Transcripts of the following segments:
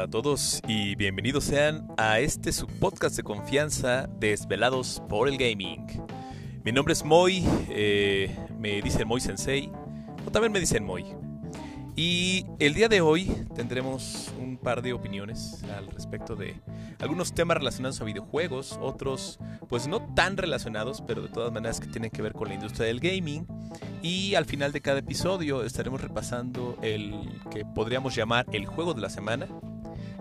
Hola a todos y bienvenidos sean a este subpodcast de confianza Desvelados por el Gaming. Mi nombre es Moy, eh, me dicen Moy Sensei, o también me dicen Moy. Y el día de hoy tendremos un par de opiniones al respecto de algunos temas relacionados a videojuegos, otros pues no tan relacionados, pero de todas maneras que tienen que ver con la industria del gaming. Y al final de cada episodio estaremos repasando el que podríamos llamar el juego de la semana,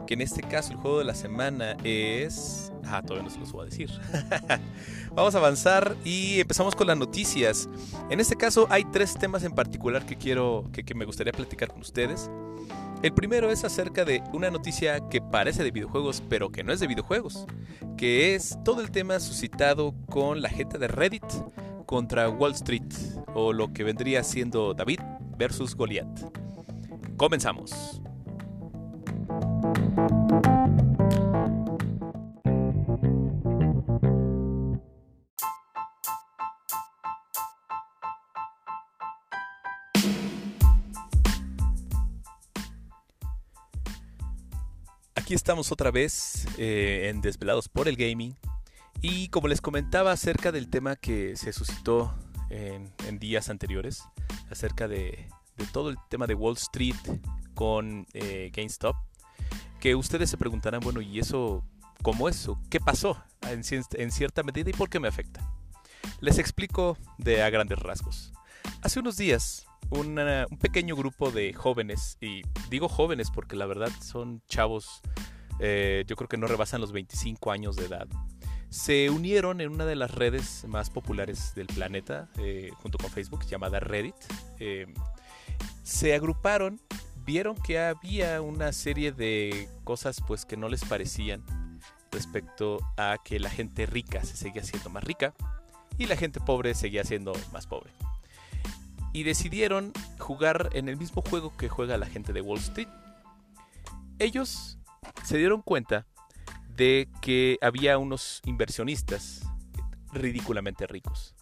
que en este caso el juego de la semana es... Ah, todavía no se los voy a decir. Vamos a avanzar y empezamos con las noticias. En este caso hay tres temas en particular que quiero, que, que me gustaría platicar con ustedes. El primero es acerca de una noticia que parece de videojuegos, pero que no es de videojuegos, que es todo el tema suscitado con la gente de Reddit contra Wall Street, o lo que vendría siendo David versus Goliath. Comenzamos. Aquí estamos otra vez eh, en Desvelados por el Gaming. Y como les comentaba acerca del tema que se suscitó en, días anteriores, acerca de, de, todo el tema de Wall Street con eh, GameStop, que ustedes se preguntarán, bueno, ¿y eso cómo es? ¿Qué pasó en, cierta medida y por qué me afecta? Les explico de a grandes rasgos. Hace unos días un pequeño grupo de jóvenes, y digo jóvenes porque la verdad son chavos, eh, yo creo que no rebasan los 25 años de edad, se unieron en una de las redes más populares del planeta, eh, junto con Facebook, llamada Reddit. Eh, se agruparon, vieron que había una serie de cosas pues que no les parecían respecto a que la gente rica se seguía siendo más rica y la gente pobre seguía siendo más pobre y decidieron jugar en el mismo juego que juega la gente de Wall Street. Ellos se dieron cuenta de que había unos inversionistas ridículamente ricos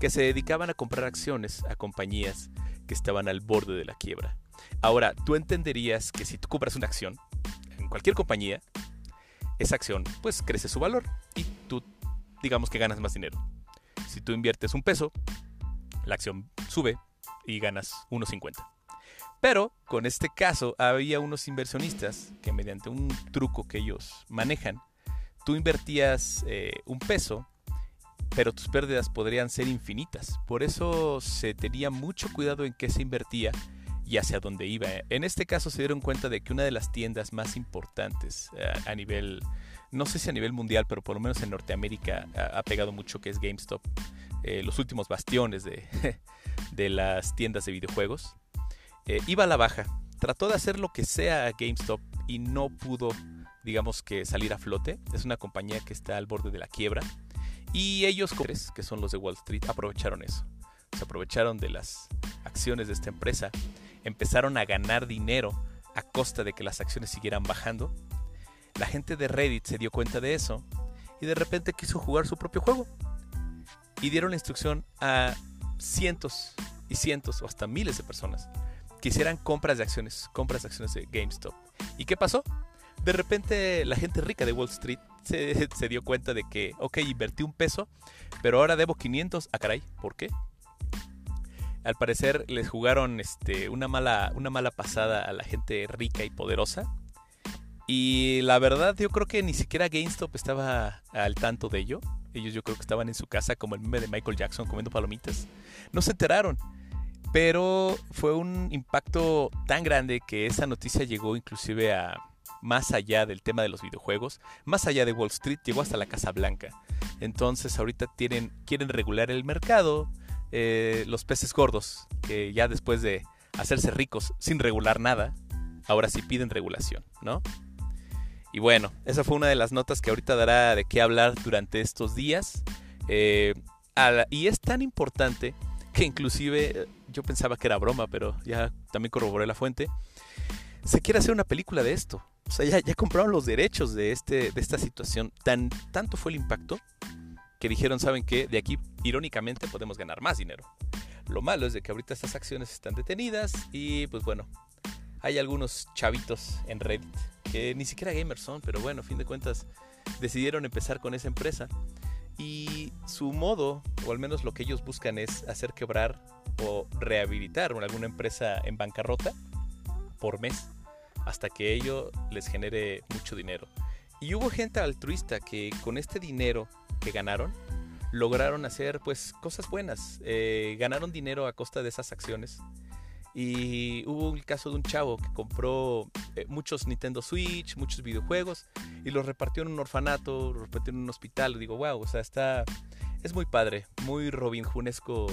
que se dedicaban a comprar acciones a compañías que estaban al borde de la quiebra. Ahora, tú entenderías que si tú compras una acción en cualquier compañía, esa acción pues crece su valor y tú digamos que ganas más dinero. Si tú inviertes un peso, la acción sube y ganas 1.50. Pero con este caso había unos inversionistas que mediante un truco que ellos manejan, tú invertías eh, un peso, pero tus pérdidas podrían ser infinitas. Por eso se tenía mucho cuidado en qué se invertía y hacia dónde iba. En este caso se dieron cuenta de que una de las tiendas más importantes eh, a nivel, no sé si a nivel mundial, pero por lo menos en Norteamérica ha, pegado mucho, que es GameStop, eh, los últimos bastiones de, de, las tiendas de videojuegos, eh, iba a la baja. Trató de hacer lo que sea a GameStop y no pudo, digamos que, salir a flote. Es una compañía que está al borde de la quiebra. Y ellos, que son los de Wall Street, aprovecharon eso. Se aprovecharon de las acciones de esta empresa. Empezaron a ganar dinero a costa de que las acciones siguieran bajando. La gente de Reddit se dio cuenta de eso y de repente quiso jugar su propio juego y dieron la instrucción a cientos y cientos o hasta miles de personas que hicieran compras de acciones, compras de acciones de GameStop. ¿Y qué pasó? De repente la gente rica de Wall Street se, dio cuenta de que, ok, invertí un peso, pero ahora debo 500. Ah, caray, ¿por qué? Al parecer les jugaron este, una, mala, una mala pasada a la gente rica y poderosa. Y la verdad yo creo que ni siquiera GameStop estaba al tanto de ello. Ellos yo creo que estaban en su casa como el meme de Michael Jackson comiendo palomitas. No se enteraron. Pero fue un impacto tan grande que esa noticia llegó inclusive a más allá del tema de los videojuegos, más allá de Wall Street, llegó hasta la Casa Blanca. Entonces ahorita tienen, quieren regular el mercado, eh, los peces gordos, que ya después de hacerse ricos sin regular nada, ahora sí piden regulación, ¿no? Y bueno, esa fue una de las notas que ahorita dará de qué hablar durante estos días. Eh, y es tan importante que inclusive yo pensaba que era broma, pero ya también corroboré la fuente. Se quiere hacer una película de esto. O sea, ya, ya compraron los derechos de, este, de esta situación. Tan, tanto fue el impacto que dijeron, ¿saben qué? De aquí, irónicamente, podemos ganar más dinero. Lo malo es de que ahorita estas acciones están detenidas y pues bueno, hay algunos chavitos en Reddit que ni siquiera gamers son, pero bueno, a fin de cuentas decidieron empezar con esa empresa. Y su modo, o al menos lo que ellos buscan es hacer quebrar o rehabilitar alguna empresa en bancarrota por mes, hasta que ello les genere mucho dinero. Y hubo gente altruista que con este dinero que ganaron, lograron hacer pues cosas buenas. Eh, ganaron dinero a costa de esas acciones. Y hubo el caso de un chavo que compró eh, muchos Nintendo Switch, muchos videojuegos y los repartió en un orfanato, los repartió en un hospital. Digo, wow, o sea, está. Es muy padre, muy Robin Junesco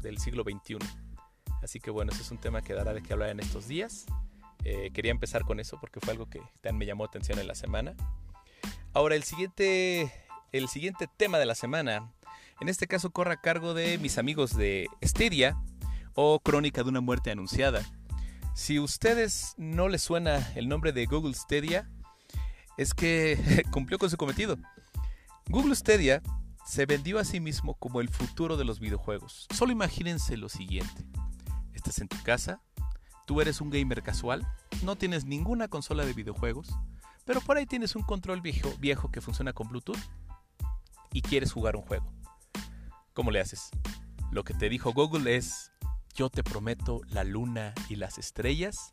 del siglo XXI. Así que bueno, ese es un tema que dará de qué hablar en estos días. Eh, quería empezar con eso porque fue algo que también me llamó atención en la semana. Ahora, el siguiente, el siguiente tema de la semana, en este caso corre a cargo de mis amigos de Stadia o Crónica de una muerte anunciada. Si ustedes no les suena el nombre de Google Stadia, es que cumplió con su cometido. Google Stadia se vendió a sí mismo como el futuro de los videojuegos. Solo imagínense lo siguiente. Estás en tu casa, tú eres un gamer casual, no tienes ninguna consola de videojuegos, pero por ahí tienes un control viejo, viejo que funciona con Bluetooth y quieres jugar un juego. ¿Cómo le haces? Lo que te dijo Google es, yo te prometo la luna y las estrellas.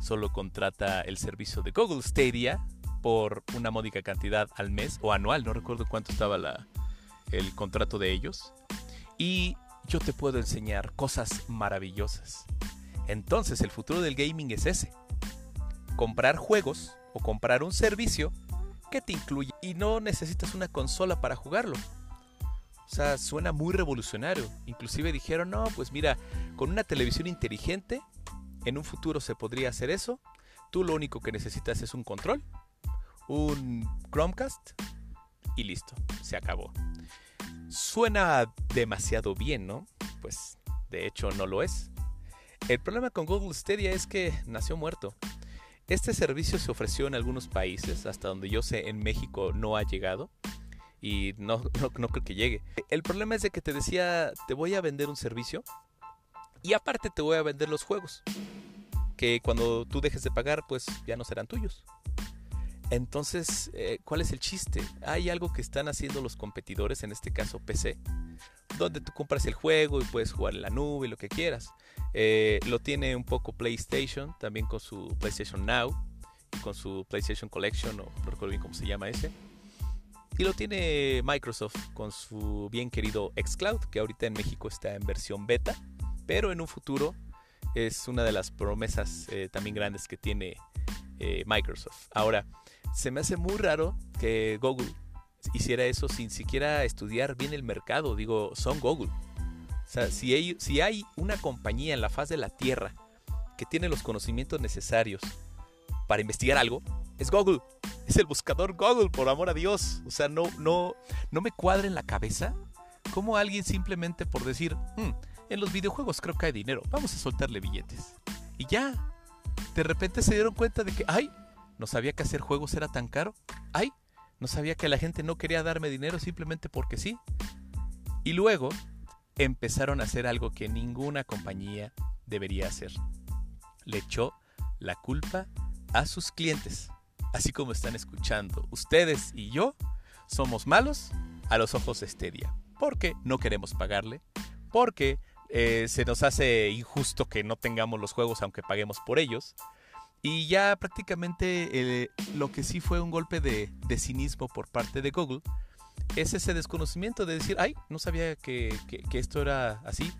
Solo contrata el servicio de Google Stadia por una módica cantidad al mes o anual, no recuerdo cuánto estaba la, el contrato de ellos. Y yo te puedo enseñar cosas maravillosas. Entonces el futuro del gaming es ese. Comprar juegos o comprar un servicio que te incluye y no necesitas una consola para jugarlo. O sea, suena muy revolucionario. Inclusive dijeron, no, pues mira, con una televisión inteligente, en un futuro se podría hacer eso. Tú lo único que necesitas es un control, un Chromecast y listo, se acabó. Suena demasiado bien, ¿no? Pues de hecho no lo es. El problema con Google Stadia es que nació muerto. Este servicio se ofreció en algunos países, hasta donde yo sé en México no ha llegado y no, creo que llegue. El problema es de que te decía, te voy a vender un servicio y aparte te voy a vender los juegos, que cuando tú dejes de pagar pues ya no serán tuyos. Entonces, eh, ¿cuál es el chiste? Hay algo que están haciendo los competidores, en este caso PC, donde tú compras el juego y puedes jugar en la nube y lo que quieras. Eh, lo tiene un poco PlayStation, también con su PlayStation Now, con su PlayStation Collection, o no recuerdo bien cómo se llama ese. Y lo tiene Microsoft con su bien querido Xcloud, que ahorita en México está en versión beta, pero en un futuro es una de las promesas eh, también grandes que tiene Microsoft. Ahora, se me hace muy raro que Google hiciera eso sin siquiera estudiar bien el mercado. Digo, son Google. O sea, si hay, una compañía en la faz de la Tierra que tiene los conocimientos necesarios para investigar algo, es Google. Es el buscador Google, por amor a Dios. O sea, no, no, no me cuadra en la cabeza cómo alguien simplemente por decir, hmm, en los videojuegos creo que hay dinero, vamos a soltarle billetes. Y ya, de repente se dieron cuenta de que, ay, no sabía que hacer juegos era tan caro. Ay, no sabía que la gente no quería darme dinero simplemente porque sí. Y luego empezaron a hacer algo que ninguna compañía debería hacer. Le echó la culpa a sus clientes. Así como están escuchando, ustedes y yo somos malos a los ojos de Estedia. Porque no queremos pagarle. Porque eh, se nos hace injusto que no tengamos los juegos aunque paguemos por ellos. Y ya prácticamente eh, lo que sí fue un golpe de, cinismo por parte de Google es ese desconocimiento de decir, ay, no sabía que, esto era así.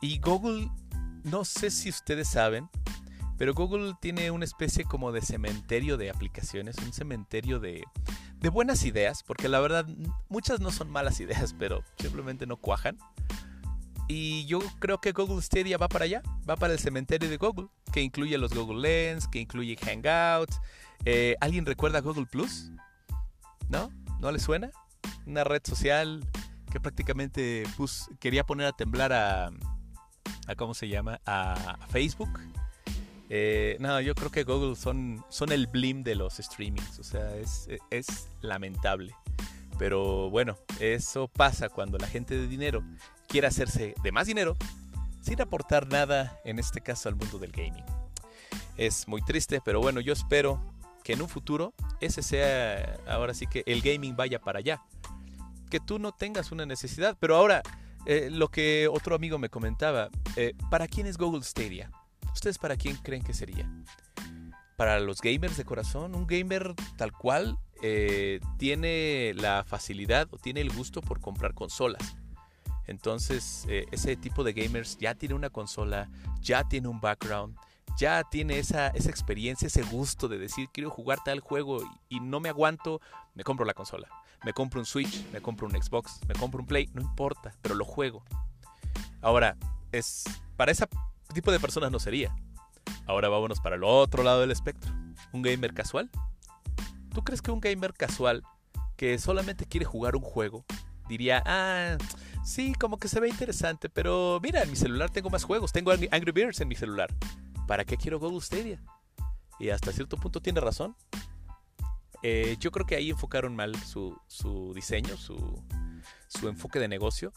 Y Google, no sé si ustedes saben, pero Google tiene una especie como de cementerio de aplicaciones, un cementerio de, de buenas ideas, porque la verdad muchas no son malas ideas, pero simplemente no cuajan. Y yo creo que Google Stadia va para allá, va para el cementerio de Google, que incluye los Google Lens, que incluye Hangouts. Eh, ¿Alguien recuerda Google Plus? ¿No? ¿No le suena? Una red social que prácticamente quería poner a temblar a, a ¿cómo se llama? A, Facebook. Eh, no, yo creo que Google son, son el blim de los streamings, o sea, es, es lamentable. Pero bueno, eso pasa cuando la gente de dinero quiere hacerse de más dinero sin aportar nada, en este caso, al mundo del gaming. Es muy triste, pero bueno, yo espero que en un futuro ese sea ahora sí que el gaming vaya para allá. Que tú no tengas una necesidad. Pero ahora, eh, lo que otro amigo me comentaba, eh, ¿para quién es Google Stadia? ¿Ustedes para quién creen que sería? ¿Para los gamers de corazón? ¿Un gamer tal cual eh, tiene la facilidad o tiene el gusto por comprar consolas? Entonces, ese tipo de gamers ya tiene una consola, ya tiene un background, ya tiene esa, esa experiencia, ese gusto de decir, quiero jugar tal juego y no me aguanto, me compro la consola me compro un Switch, me compro un Xbox, me compro un Play, no importa, pero lo juego. Ahora, es para ese tipo de personas no sería. Ahora vámonos para el otro lado del espectro. ¿Un gamer casual? ¿Tú crees que un gamer casual que solamente quiere jugar un juego diría, ah, sí, como que se ve interesante, pero mira, en mi celular tengo más juegos, tengo Angry Birds en mi celular. ¿Para qué quiero Google Stadia? Y hasta cierto punto tiene razón. Eh, yo creo que ahí enfocaron mal su, diseño, su, enfoque de negocio.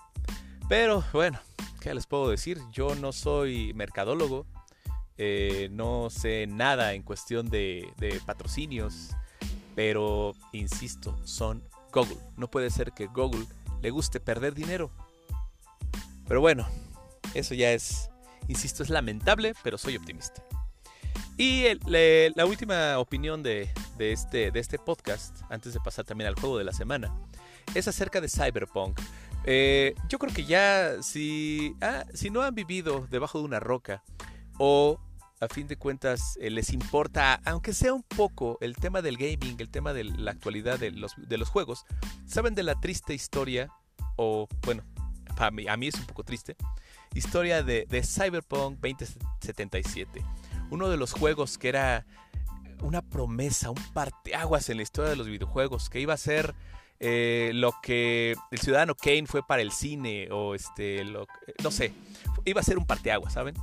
Pero bueno, ¿qué les puedo decir? Yo no soy mercadólogo, eh, no sé nada en cuestión de, patrocinios, pero insisto, son Google. No puede ser que Google le guste perder dinero. Pero bueno, eso ya es, insisto, es lamentable, pero soy optimista. Y la última opinión de, este, de este podcast, antes de pasar también al juego de la semana, es acerca de Cyberpunk. Eh, yo creo que ya si, ah, si no han vivido debajo de una roca o a fin de cuentas eh, les importa, aunque sea un poco, el tema del gaming, el tema de la actualidad de los, de los juegos, saben de la triste historia, o bueno, a mí, a mí es un poco triste, historia de, Cyberpunk 2077 uno de los juegos que era una promesa, un parteaguas en la historia de los videojuegos, que iba a ser eh, lo que el ciudadano Kane fue para el cine, o este, no sé, iba a ser un parteaguas, ¿saben?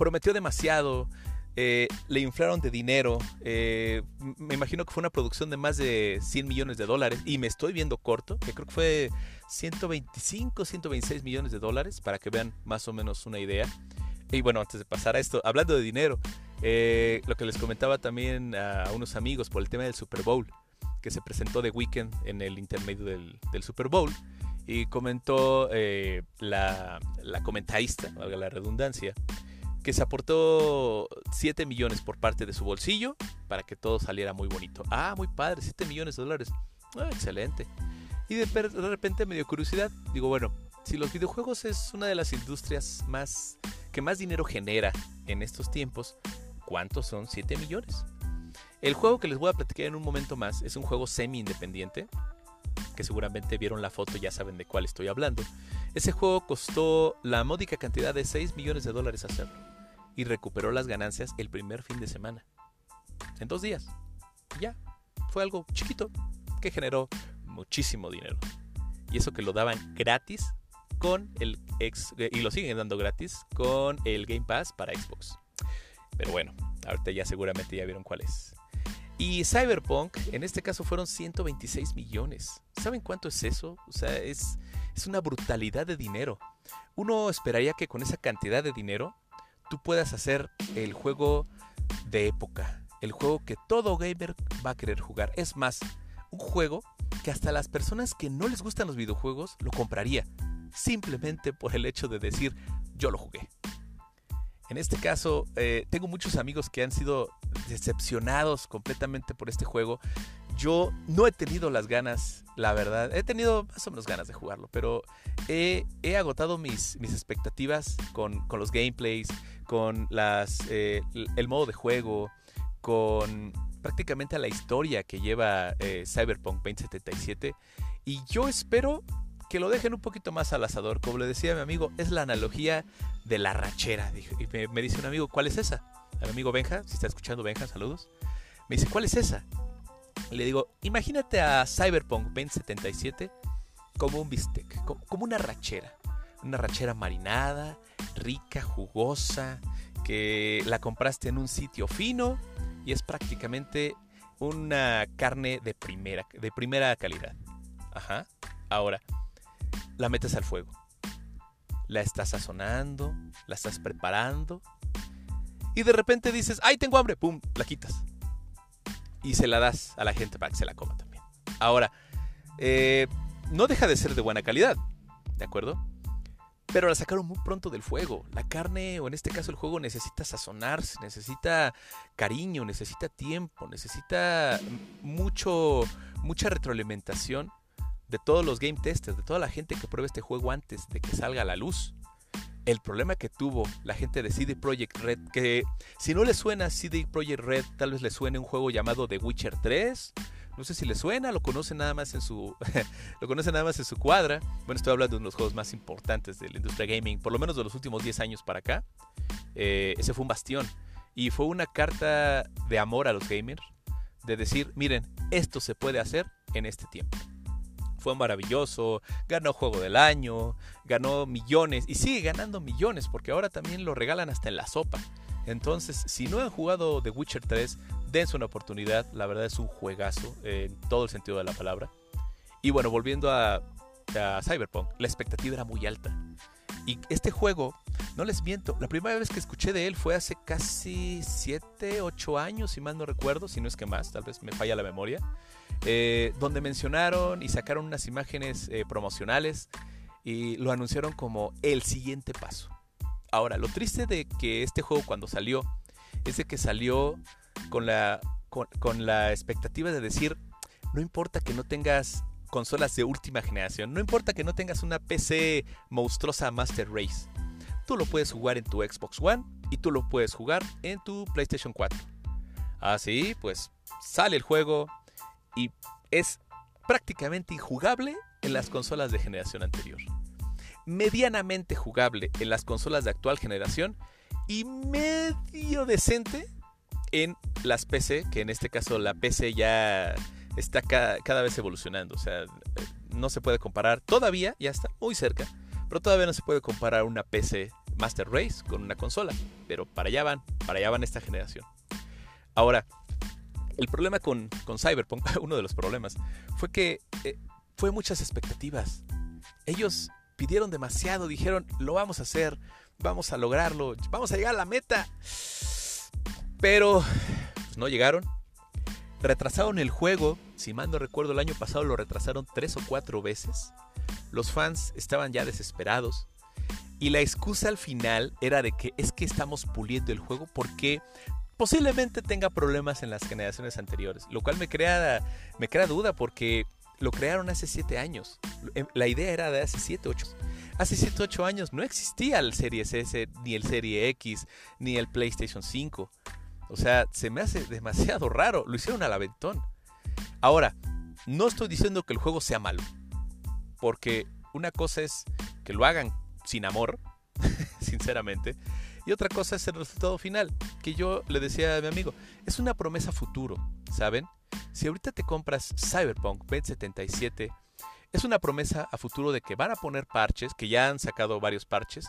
Prometió demasiado, eh, le inflaron de dinero, eh, me imagino que fue una producción de más de 100 millones de dólares, y me estoy viendo corto, que creo que fue 125, 126 millones de dólares, para que vean más o menos una idea. Y bueno, antes de pasar a esto, hablando de dinero, eh, lo que les comentaba también a unos amigos por el tema del Super Bowl, que se presentó de weekend en el intermedio del, Super Bowl, y comentó eh, la, la comentarista, valga la redundancia, que se aportó 7 millones por parte de su bolsillo para que todo saliera muy bonito. Ah, muy padre, 7 millones de dólares. Ah, excelente. Y de, repente me dio curiosidad. Digo, bueno, si los videojuegos es una de las industrias más que más dinero genera en estos tiempos, ¿cuántos son 7 millones? El juego que les voy a platicar en un momento más es un juego semi-independiente, que seguramente vieron la foto y ya saben de cuál estoy hablando. Ese juego costó la módica cantidad de 6 millones de dólares hacerlo y recuperó las ganancias el primer fin de semana. En dos días. ya. Fue algo chiquito que generó muchísimo dinero. Y eso que lo daban gratis con el ex, y lo siguen dando gratis con el Game Pass para Xbox. Pero bueno, ahorita ya seguramente ya vieron cuál es. Y Cyberpunk, en este caso fueron 126 millones. ¿Saben cuánto es eso? O sea, es, es una brutalidad de dinero. Uno esperaría que con esa cantidad de dinero tú puedas hacer el juego de época. El juego que todo gamer va a querer jugar. Es más, un juego que hasta las personas que no les gustan los videojuegos lo compraría simplemente por el hecho de decir yo lo jugué. En este caso, eh, tengo muchos amigos que han sido decepcionados completamente por este juego. Yo no he tenido las ganas, la verdad. He tenido más o menos ganas de jugarlo, pero he, agotado mis, mis expectativas con, los gameplays, con las, eh, el modo de juego, con prácticamente la historia que lleva eh, Cyberpunk 2077. Y yo espero que lo dejen un poquito más al asador. Como le decía mi amigo, es la analogía de la rachera. Y me, dice un amigo, ¿cuál es esa? Al amigo Benja, si está escuchando Benja, saludos. Me dice, ¿cuál es esa? Le digo, imagínate a Cyberpunk 2077 como un bistec, como una rachera. Una rachera marinada, rica, jugosa, que la compraste en un sitio fino y es prácticamente una carne de primera, de primera calidad. Ajá. Ahora, la metes al fuego. La estás sazonando, la estás preparando. Y de repente dices, ¡ay, tengo hambre! ¡Pum! La quitas. Y se la das a la gente para que se la coma también. Ahora, eh, no deja de ser de buena calidad, ¿de acuerdo? Pero la sacaron muy pronto del fuego. La carne, o en este caso el juego, necesita sazonarse, necesita cariño, necesita tiempo, necesita mucho, mucha retroalimentación de todos los game testers, de toda la gente que pruebe este juego antes de que salga a la luz. El problema que tuvo la gente de CD Projekt Red, que si no le suena CD Projekt Red, tal vez le suene un juego llamado The Witcher 3, no sé si le suena, lo conocen nada más en su lo conocen nada más en su cuadra. Bueno, estoy hablando de uno de los juegos más importantes de la industria gaming, por lo menos de los últimos 10 años para acá. Eh, ese fue un bastión y fue una carta de amor a los gamers de decir, miren, esto se puede hacer en este tiempo. Fue maravilloso, ganó juego del año, ganó millones y sigue ganando millones porque ahora también lo regalan hasta en la sopa. Entonces, si no han jugado The Witcher 3, dense una oportunidad. La verdad es un juegazo en todo el sentido de la palabra. Y bueno, volviendo a, Cyberpunk, la expectativa era muy alta. Y este juego, no les miento, la primera vez que escuché de él fue hace casi 7, 8 años, si mal no recuerdo, si no es que más, tal vez me falla la memoria, eh, donde mencionaron y sacaron unas imágenes eh, promocionales y lo anunciaron como el siguiente paso. Ahora, lo triste de que este juego cuando salió es de que salió con la, con, la expectativa de decir, no importa que no tengas consolas de última generación, no importa que no tengas una PC monstruosa Master Race, tú lo puedes jugar en tu Xbox One y tú lo puedes jugar en tu PlayStation 4. Así, pues sale el juego y es prácticamente injugable en las consolas de generación anterior. Medianamente jugable en las consolas de actual generación y medio decente en las PC, que en este caso la PC ya está cada, vez evolucionando. O sea, no se puede comparar, todavía ya está muy cerca, pero todavía no se puede comparar una PC Master Race con una consola. Pero para allá van, para allá van esta generación. Ahora, el problema con, con Cyberpunk, uno de los problemas, fue que eh, fue muchas expectativas. Ellos pidieron demasiado, dijeron, lo vamos a hacer, vamos a lograrlo, vamos a llegar a la meta. Pero no llegaron. Retrasaron el juego, si mal no recuerdo, el año pasado lo retrasaron tres o cuatro veces. Los fans estaban ya desesperados. Y la excusa al final era de que es que estamos puliendo el juego porque posiblemente tenga problemas en las generaciones anteriores. Lo cual me crea, me crea duda porque lo crearon hace 7 años. Em, la idea era de hace 7, 8. Hace 7, 8 años no existía el Series S, ni el Serie X, ni el PlayStation 5. O sea, se me hace demasiado raro. Lo hicieron al aventón. Ahora, no estoy diciendo que el juego sea malo. Porque una cosa es que lo hagan sin amor, sinceramente. Y otra cosa es el resultado final, que yo le decía a mi amigo, es una promesa futuro, ¿saben? Si ahorita te compras Cyberpunk 2077, es una promesa a futuro de que van a poner parches, que ya han sacado varios parches,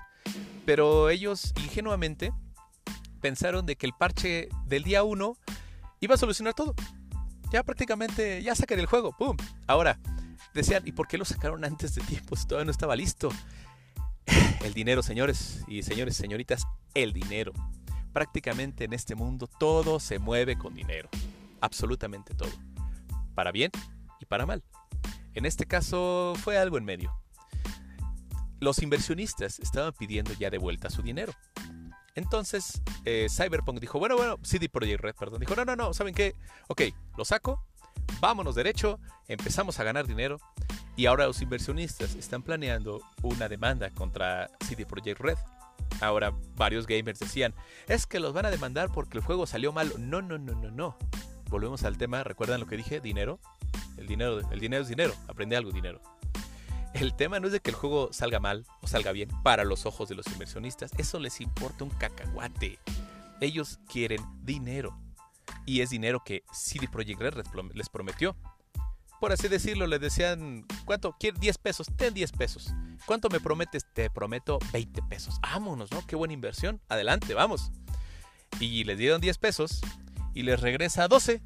pero ellos ingenuamente pensaron de que el parche del día 1 iba a solucionar todo. Ya prácticamente, ya sacan el juego, ¡pum! Ahora, decían, ¿y por qué lo sacaron antes de tiempo si todavía no estaba listo? El dinero, señores y señores, señoritas, el dinero. Prácticamente en este mundo todo se mueve con dinero absolutamente todo, para bien y para mal. En este caso fue algo en medio. Los inversionistas estaban pidiendo ya de vuelta su dinero. Entonces eh, Cyberpunk dijo, bueno, bueno, CD Projekt Red, perdón, dijo, no, no, no, ¿saben qué? Ok, lo saco, vámonos derecho, empezamos a ganar dinero y ahora los inversionistas están planeando una demanda contra CD Projekt Red. Ahora varios gamers decían, es que los van a demandar porque el juego salió mal. No, no, no, no, no volvemos al tema, ¿recuerdan lo que dije? Dinero. El dinero, el dinero es dinero, aprende algo, dinero. El tema no es de que el juego salga mal o salga bien para los ojos de los inversionistas, eso les importa un cacahuate. Ellos quieren dinero. Y es dinero que CD Projekt Red les prometió. Por así decirlo, les decían, ¿cuánto? ¿Quieres 10 pesos? Ten 10 pesos. ¿Cuánto me prometes? Te prometo 20 pesos. Vámonos, ¿no? Qué buena inversión. Adelante, vamos. Y les dieron 10 pesos y les regresa 12.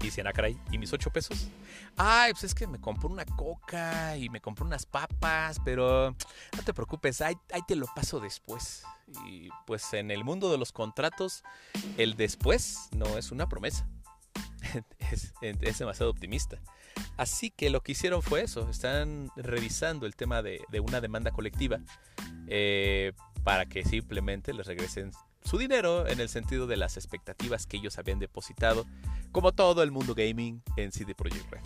Y dicen, ah, caray, ¿y mis 8 pesos? Ay, pues es que me compró una coca y me compró unas papas, pero no te preocupes, ahí, ahí te lo paso después. Y pues en el mundo de los contratos, el después no es una promesa. es, es, demasiado optimista. Así que lo que hicieron fue eso, están revisando el tema de, de una demanda colectiva eh, para que simplemente les regresen su dinero en el sentido de las expectativas que ellos habían depositado, como todo el mundo gaming en CD Projekt Red.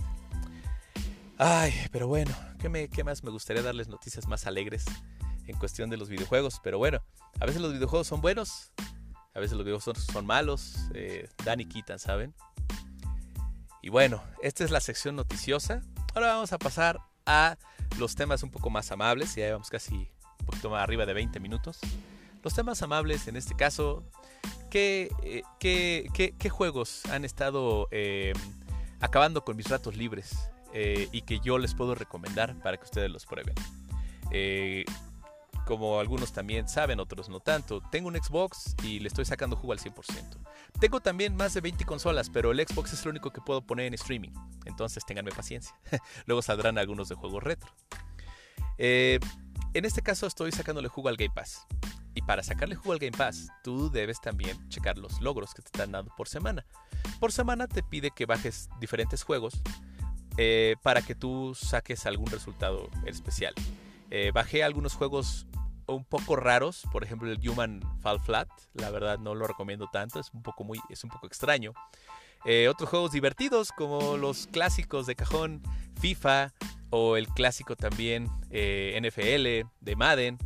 Ay, pero bueno, ¿qué, me, ¿qué más? Me gustaría darles noticias más alegres en cuestión de los videojuegos, pero bueno, a veces los videojuegos son buenos, a veces los videojuegos son, malos, eh, dan y quitan, ¿saben? Y bueno, esta es la sección noticiosa. Ahora vamos a pasar a los temas un poco más amables, ya llevamos casi un poquito más arriba de 20 minutos. Los temas amables en este caso, ¿qué, eh, juegos han estado eh, acabando con mis ratos libres eh, y que yo les puedo recomendar para que ustedes los prueben? como algunos también saben, otros no tanto, tengo un Xbox y le estoy sacando jugo al 100%. Tengo también más de 20 consolas, pero el Xbox es el único que puedo poner en streaming. Entonces ténganme paciencia. Luego saldrán algunos de juegos retro. en este caso estoy sacándole jugo al Game Pass. Para sacarle jugo al Game Pass, tú debes también checar los logros que te están dando por semana. Por semana te pide que bajes diferentes juegos eh, para que tú saques algún resultado especial. Eh, bajé algunos juegos un poco raros, por ejemplo el Human Fall Flat, la verdad no lo recomiendo tanto, es un poco muy, es un poco extraño. Eh, otros juegos divertidos como los clásicos de cajón FIFA o el clásico también NFL de Madden.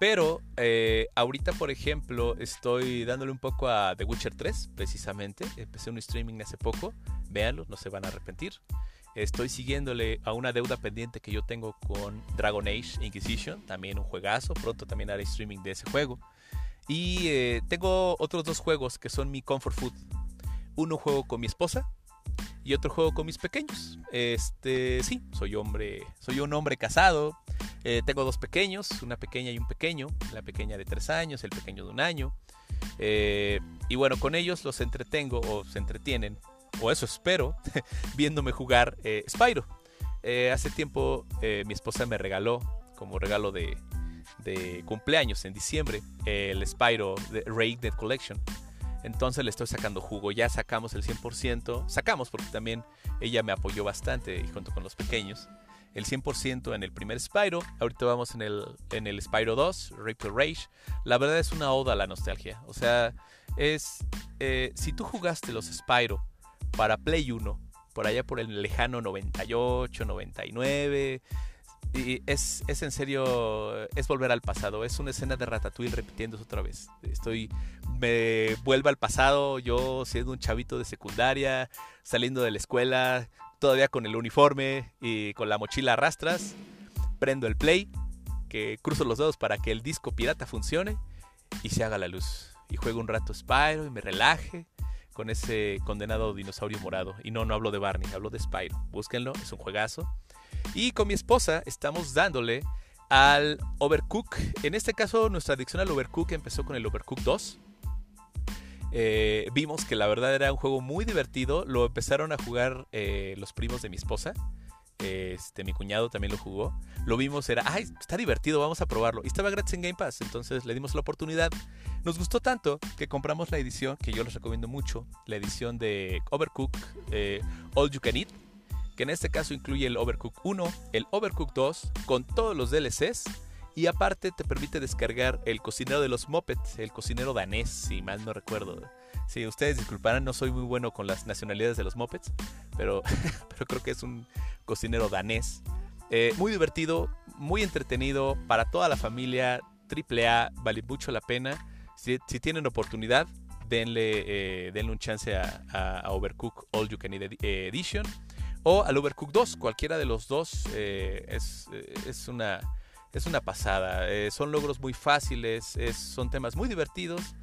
Pero eh, ahorita, por ejemplo, estoy dándole un poco a The Witcher 3, precisamente. Empecé un streaming hace poco. Véanlo, no se van a arrepentir. Estoy siguiéndole a una deuda pendiente que yo tengo con Dragon Age Inquisition, también un juegazo. Pronto también haré streaming de ese juego. Y eh, tengo otros dos juegos que son mi comfort food. Uno juego con mi esposa y otro juego con mis pequeños. Este, sí, soy hombre, soy un hombre casado. Eh, tengo dos pequeños, una pequeña y un pequeño. La pequeña de tres años, el pequeño de un año. Eh, y bueno, con ellos los entretengo o se entretienen, o eso espero, viéndome jugar eh, Spyro. hace tiempo mi esposa me regaló, como regalo de, de cumpleaños en diciembre, el Spyro de Dead Collection. Entonces le estoy sacando jugo. Ya sacamos el 100%. Sacamos porque también ella me apoyó bastante junto con los pequeños. El 100% en el primer Spyro. Ahorita vamos en el, en el Spyro 2, Rape Rage. La verdad es una oda a la nostalgia. O sea, es. Eh, si tú jugaste los Spyro para Play 1, por allá por el lejano 98, 99 y es, es, en serio, es volver al pasado. Es una escena de Ratatouille repitiéndose otra vez. Estoy, me vuelve al pasado, yo siendo un chavito de secundaria, saliendo de la escuela, todavía con el uniforme y con la mochila a rastras. Prendo el play, que cruzo los dedos para que el disco pirata funcione y se haga la luz. Y juego un rato Spyro y me relaje con ese condenado dinosaurio morado. Y no, no hablo de Barney, hablo de Spyro. Búsquenlo, es un juegazo. Y con mi esposa estamos dándole al Overcook. En este caso, nuestra adicción al Overcook empezó con el Overcook 2. Eh, vimos que la verdad era un juego muy divertido. Lo empezaron a jugar eh, los primos de mi esposa. Este, mi cuñado también lo jugó. Lo vimos, era, ay, está divertido, vamos a probarlo. Y estaba gratis en Game Pass, entonces le dimos la oportunidad. Nos gustó tanto que compramos la edición, que yo les recomiendo mucho, la edición de Overcook eh, All You Can Eat que en este caso incluye el Overcook 1, el Overcook 2, con todos los DLCs, y aparte te permite descargar el cocinero de los Muppets, el cocinero danés, si mal no recuerdo. Si ustedes disculparán, no soy muy bueno con las nacionalidades de los Muppets, pero, pero creo que es un cocinero danés. Eh, muy divertido, muy entretenido para toda la familia, triple A, vale mucho la pena. Si, tienen oportunidad, denle, eh, denle un chance a, Overcook All You Can Eat Edition o al Overcook 2. Cualquiera de los dos eh, es, eh, es, una, es una pasada. Eh, son logros muy fáciles, son temas muy divertidos.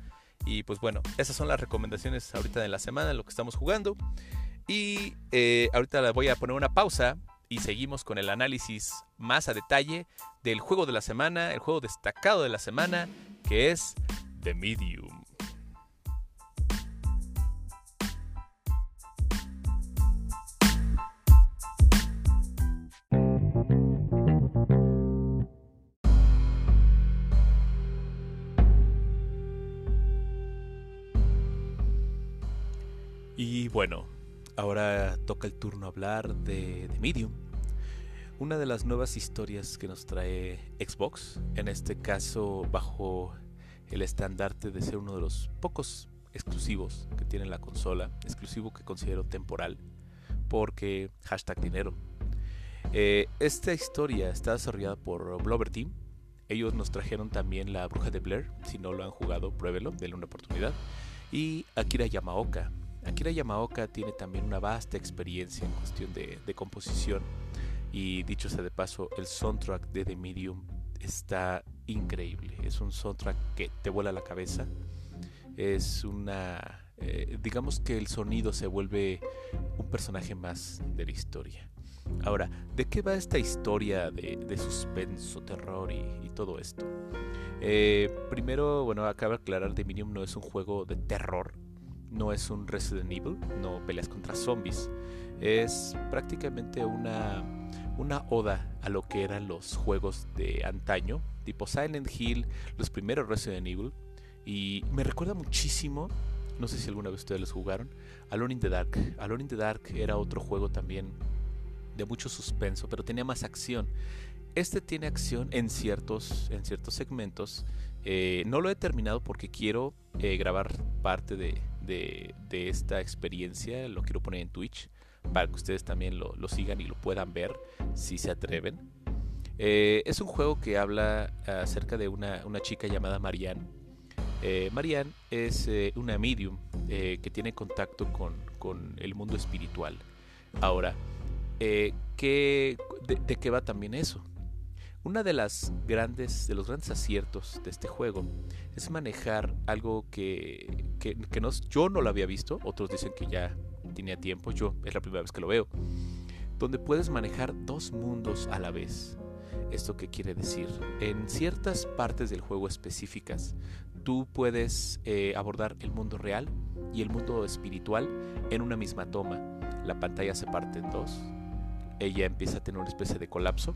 Y pues bueno, esas son las recomendaciones ahorita de la semana, lo que estamos jugando. Y ahorita les voy a poner una pausa y seguimos con el análisis más a detalle del juego de la semana, el juego destacado de la semana, que es The Medium. Y bueno, ahora toca el turno hablar de, Medium, una de las nuevas historias que nos trae Xbox, en este caso bajo el estandarte de ser uno de los pocos exclusivos que tiene la consola, exclusivo que considero temporal, porque hashtag dinero. Eh, esta historia está desarrollada por Blover Team. Ellos nos trajeron también La Bruja de Blair. Si no lo han jugado, pruébelo, denle una oportunidad. Y Akira Yamaoka. Akira Yamaoka tiene también una vasta experiencia en cuestión de, composición. Y dicho sea de paso, el soundtrack de The Medium está increíble. Es un soundtrack que te vuela la cabeza. Es una... Eh, digamos que el sonido se vuelve un personaje más de la historia. Ahora, ¿de qué va esta historia de, suspenso, terror y, todo esto? Eh, primero, bueno, acaba de aclarar, Dominion no es un juego de terror, no es un Resident Evil, no peleas contra zombies. Es prácticamente una, una oda a lo que eran los juegos de antaño, tipo Silent Hill, los primeros Resident Evil. Y me recuerda muchísimo, no sé si alguna vez ustedes los jugaron, Alone in the Dark. Alone in the Dark era otro juego también de mucho suspenso, pero tenía más acción. Este tiene acción en ciertos, en ciertos segmentos. Eh, no lo he terminado porque quiero eh, grabar parte de, de, esta experiencia. Lo quiero poner en Twitch para que ustedes también lo, lo sigan y lo puedan ver si se atreven. Eh, es un juego que habla acerca de una, una chica llamada Marianne. Marianne es una medium que tiene contacto con, con el mundo espiritual. Ahora, eh, de, qué va también eso? Una de las grandes, de los grandes aciertos de este juego es manejar algo que, que, no, yo no lo había visto, otros dicen que ya tenía tiempo, yo es la primera vez que lo veo, donde puedes manejar dos mundos a la vez. ¿Esto qué quiere decir? En ciertas partes del juego específicas, tú puedes eh, abordar el mundo real y el mundo espiritual en una misma toma. La pantalla se parte en dos ella empieza a tener una especie de colapso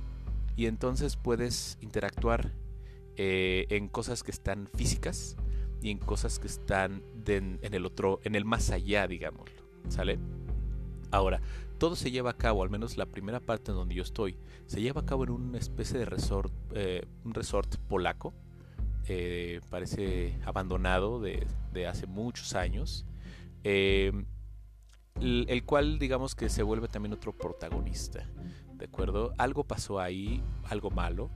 y entonces puedes interactuar eh, en cosas que están físicas y en cosas que están en el otro, en el más allá, digámoslo, ¿sale? Ahora, todo se lleva a cabo, al menos la primera parte en donde yo estoy, se lleva a cabo en una especie de resort, eh, un resort polaco, eh, parece abandonado de, de, hace muchos años el, cual digamos que se vuelve también otro protagonista, ¿de acuerdo? Algo pasó ahí, algo malo.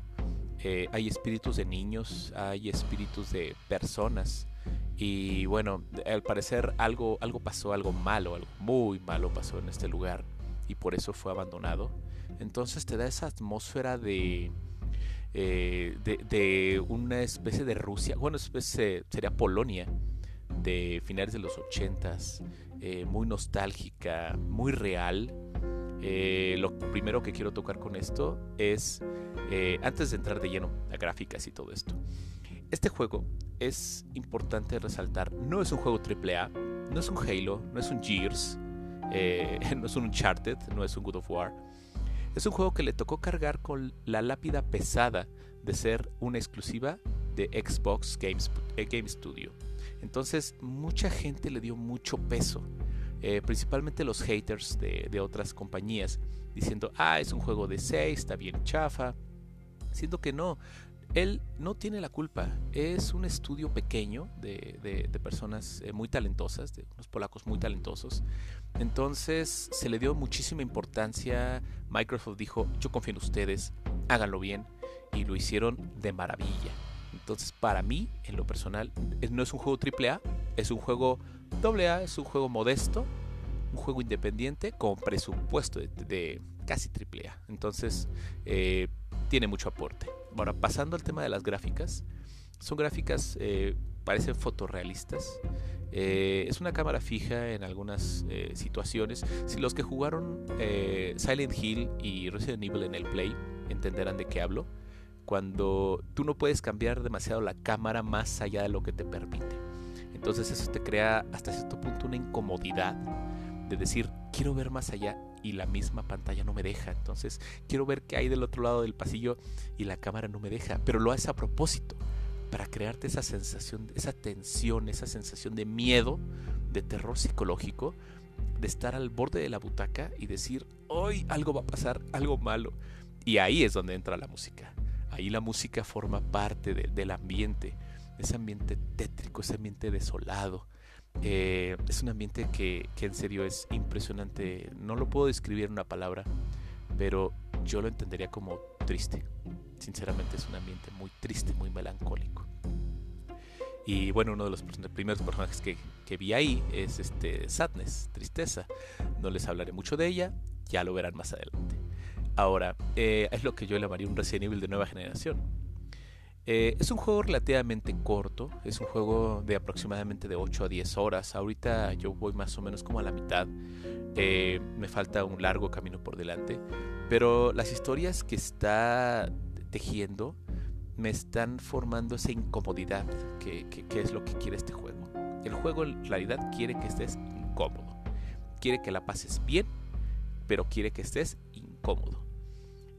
Eh, hay espíritus de niños, hay espíritus de personas. Y bueno, al parecer algo, algo pasó, algo malo, algo muy malo pasó en este lugar y por eso fue abandonado. Entonces te da esa atmósfera de, eh, de, una especie de Rusia, bueno, especie, sería Polonia, de finales de los ochentas, eh, muy nostálgica, muy real. Eh, lo primero que quiero tocar con esto es, eh, antes de entrar de lleno a gráficas y todo esto, este juego es importante resaltar, no es un juego AAA, no es un Halo, no es un Gears, no es un Uncharted, no es un God of War. Es un juego que le tocó cargar con la lápida pesada de ser una exclusiva de Xbox Game Studio. Entonces mucha gente le dio mucho peso, eh, principalmente los haters de, otras compañías, diciendo, ah, es un juego de 6, está bien chafa, siendo que no, él no tiene la culpa, es un estudio pequeño de, personas eh, muy talentosas, de unos polacos muy talentosos, entonces se le dio muchísima importancia, Microsoft dijo, yo confío en ustedes, háganlo bien, y lo hicieron de maravilla. Entonces, para mí, en lo personal, no es un juego AAA, es un juego AA, es un juego modesto, un juego independiente con presupuesto de, casi AAA. Entonces, eh, tiene mucho aporte. Bueno, pasando al tema de las gráficas, son gráficas, eh, parecen fotorrealistas. Eh, es una cámara fija en algunas situaciones. Si los que jugaron Silent Hill y Resident Evil en el Play entenderán de qué hablo cuando tú no puedes cambiar demasiado la cámara más allá de lo que te permite. Entonces eso te crea hasta cierto punto una incomodidad de decir, quiero ver más allá y la misma pantalla no me deja. Entonces quiero ver qué hay del otro lado del pasillo y la cámara no me deja. Pero lo hace a propósito, para crearte esa sensación, esa tensión, esa sensación de miedo de terror psicológico, de estar al borde de la butaca y decir, hoy algo va a pasar, algo malo. Y ahí es donde entra la música. Ahí la música forma parte del ambiente, ese ambiente tétrico, ese ambiente desolado. Eh, es un ambiente que, que en serio es impresionante. No lo puedo describir en una palabra, pero yo lo entendería como triste. Sinceramente es un ambiente muy triste, muy melancólico. Y bueno, uno de los primeros personajes que, que, vi ahí es este Sadness, tristeza. No les hablaré mucho de ella, ya lo verán más adelante. Ahora, eh, es lo que yo llamaría un Resident Evil de nueva generación. Eh, es un juego relativamente corto, es un juego de aproximadamente de 8 a 10 horas. Ahorita yo voy más o menos como a la mitad. Eh, me falta un largo camino por delante. Pero las historias que está tejiendo me están formando esa incomodidad que, es lo que quiere este juego. El juego en realidad quiere que estés incómodo. Quiere que la pases bien, pero quiere que estés incómodo.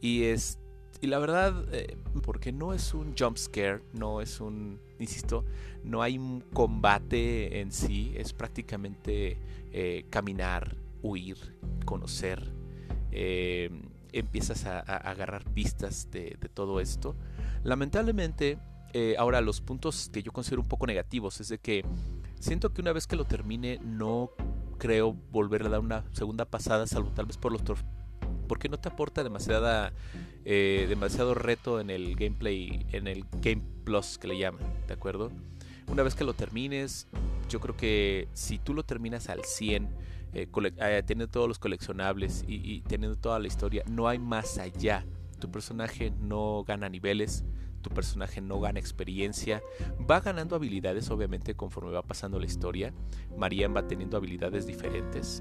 Y es y la verdad, eh, porque no es un jump scare, no es un, insisto, no hay un combate en sí, es prácticamente eh, caminar, huir, conocer. Eh, empiezas a, agarrar pistas de, todo esto. Lamentablemente, ahora los puntos que yo considero un poco negativos es de que siento que una vez que lo termine no creo volver a dar una segunda pasada, salvo tal vez por los porque no te aporta demasiada eh, demasiado reto en el gameplay, en el Game Plus que le llaman, ¿de acuerdo? Una vez que lo termines, yo creo que si tú lo terminas al 100, eh, eh, teniendo todos los coleccionables y, teniendo toda la historia, no hay más allá. Tu personaje no gana niveles, tu personaje no gana experiencia, va ganando habilidades obviamente conforme va pasando la historia. Marian va teniendo habilidades diferentes.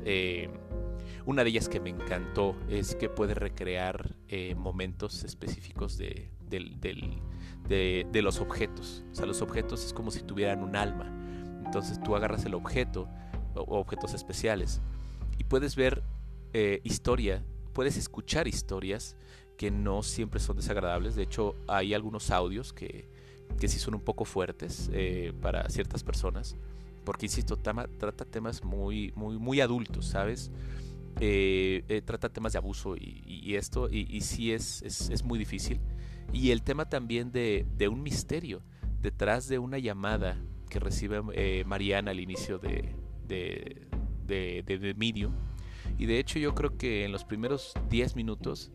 Una de ellas que me encantó es que puede recrear eh, momentos específicos de, de, los objetos. O sea, los objetos es como si tuvieran un alma. Entonces tú agarras el objeto o objetos especiales y puedes ver eh, historia, puedes escuchar historias que no siempre son desagradables. De hecho, hay algunos audios que, que sí son un poco fuertes eh, para ciertas personas. Porque, insisto, trata temas muy, muy, muy adultos, ¿sabes? Eh, eh, trata temas de abuso y, esto, y, y sí es, es, muy difícil. Y el tema también de, un misterio detrás de una llamada que recibe eh, Mariana al inicio de, de, de, Medium. Y de hecho yo creo que en los primeros 10 minutos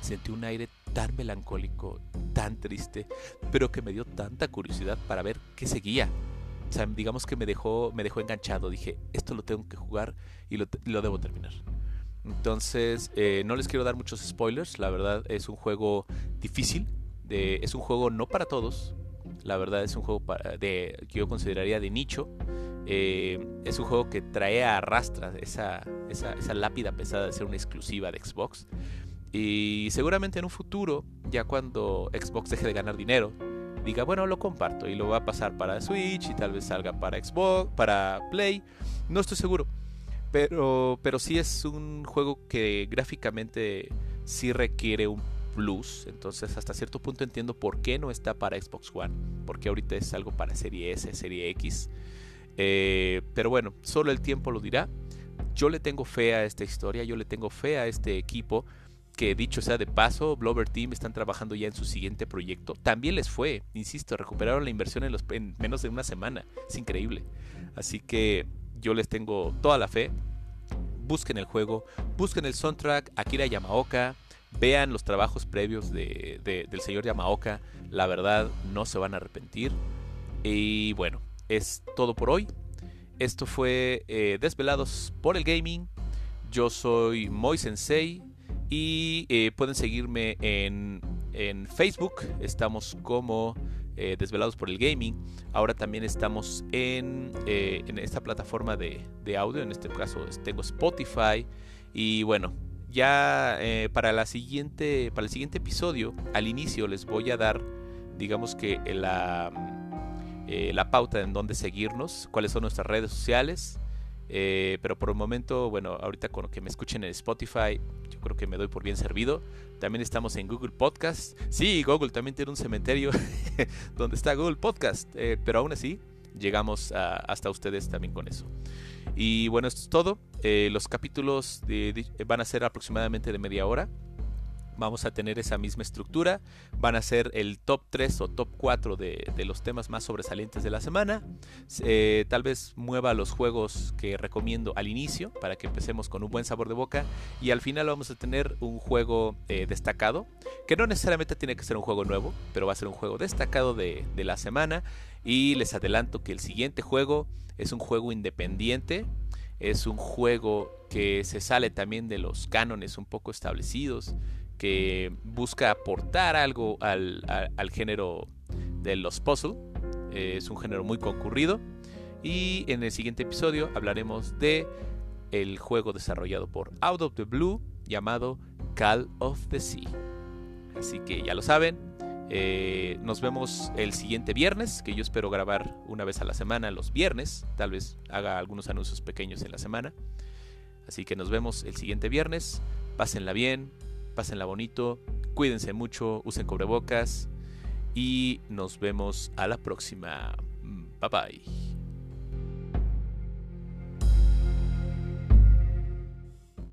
sentí un aire tan melancólico, tan triste, pero que me dio tanta curiosidad para ver qué seguía. O sea, digamos que me dejó, me dejó enganchado. Dije, esto lo tengo que jugar y lo, debo terminar. Entonces, eh, no les quiero dar muchos spoilers. La verdad, es un juego difícil. Es un juego no para todos. La verdad, es un juego que yo consideraría de nicho. Eh, es un juego que trae a arrastra esa, esa, esa lápida pesada de ser una exclusiva de Xbox. Y seguramente en un futuro, ya cuando Xbox deje de ganar dinero, diga, bueno, lo comparto y lo va a pasar para Switch y tal vez salga para Xbox, para Play, no estoy seguro. Pero, pero sí es un juego que gráficamente sí requiere un plus. Entonces hasta cierto punto entiendo por qué no está para Xbox One. Porque ahorita es algo para Serie S, Serie X. Eh, pero bueno, solo el tiempo lo dirá. Yo le tengo fe a esta historia, yo le tengo fe a este equipo que dicho sea de paso, Blover Team están trabajando ya en su siguiente proyecto. También les fue, insisto, recuperaron la inversión en, los, en menos de una semana. Es increíble. Así que yo les tengo toda la fe. Busquen el juego, busquen el soundtrack, Akira Yamaoka, vean los trabajos previos de, del señor Yamaoka. La verdad, no se van a arrepentir. Y bueno, es todo por hoy. Esto fue eh, Desvelados por el Gaming. Yo soy Moy Sensei y eh, pueden seguirme en, en, Facebook, estamos como eh, Desvelados por el Gaming. Ahora también estamos en, eh, en esta plataforma de, de, audio, en este caso tengo Spotify. Y bueno, ya para, la siguiente, para el siguiente episodio, al inicio les voy a dar, digamos que la, la pauta en donde seguirnos, cuáles son nuestras redes sociales. Pero por el momento, bueno, ahorita con que me escuchen en Spotify, creo que me doy por bien servido. También estamos en Google Podcast. Sí, Google también tiene un cementerio donde está Google Podcast, eh, pero aún así llegamos hasta ustedes también con eso. Y bueno, esto es todo. Eh, los capítulos van a ser aproximadamente de media hora vamos a tener esa misma estructura. Van a ser el top 3 o top 4 de, los temas más sobresalientes de la semana. Eh, tal vez mueva los juegos que recomiendo al inicio para que empecemos con un buen sabor de boca. Y al final vamos a tener un juego eh, destacado, que no necesariamente tiene que ser un juego nuevo, pero va a ser un juego destacado de, de la semana. Y les adelanto que el siguiente juego es un juego independiente. Es un juego que se sale también de los cánones un poco establecidos que busca aportar algo al, género de los puzzle. Eh, es un género muy concurrido. Y en el siguiente episodio hablaremos de el juego desarrollado por Out of the Blue llamado Call of the Sea. Así que ya lo saben. Eh, nos vemos el siguiente viernes, que yo espero grabar una vez a la semana los viernes. Tal vez haga algunos anuncios pequeños en la semana. Así que nos vemos el siguiente viernes. Pásenla bien, pásenla bonito, cuídense mucho, usen cubrebocas y nos vemos a la próxima. Bye bye.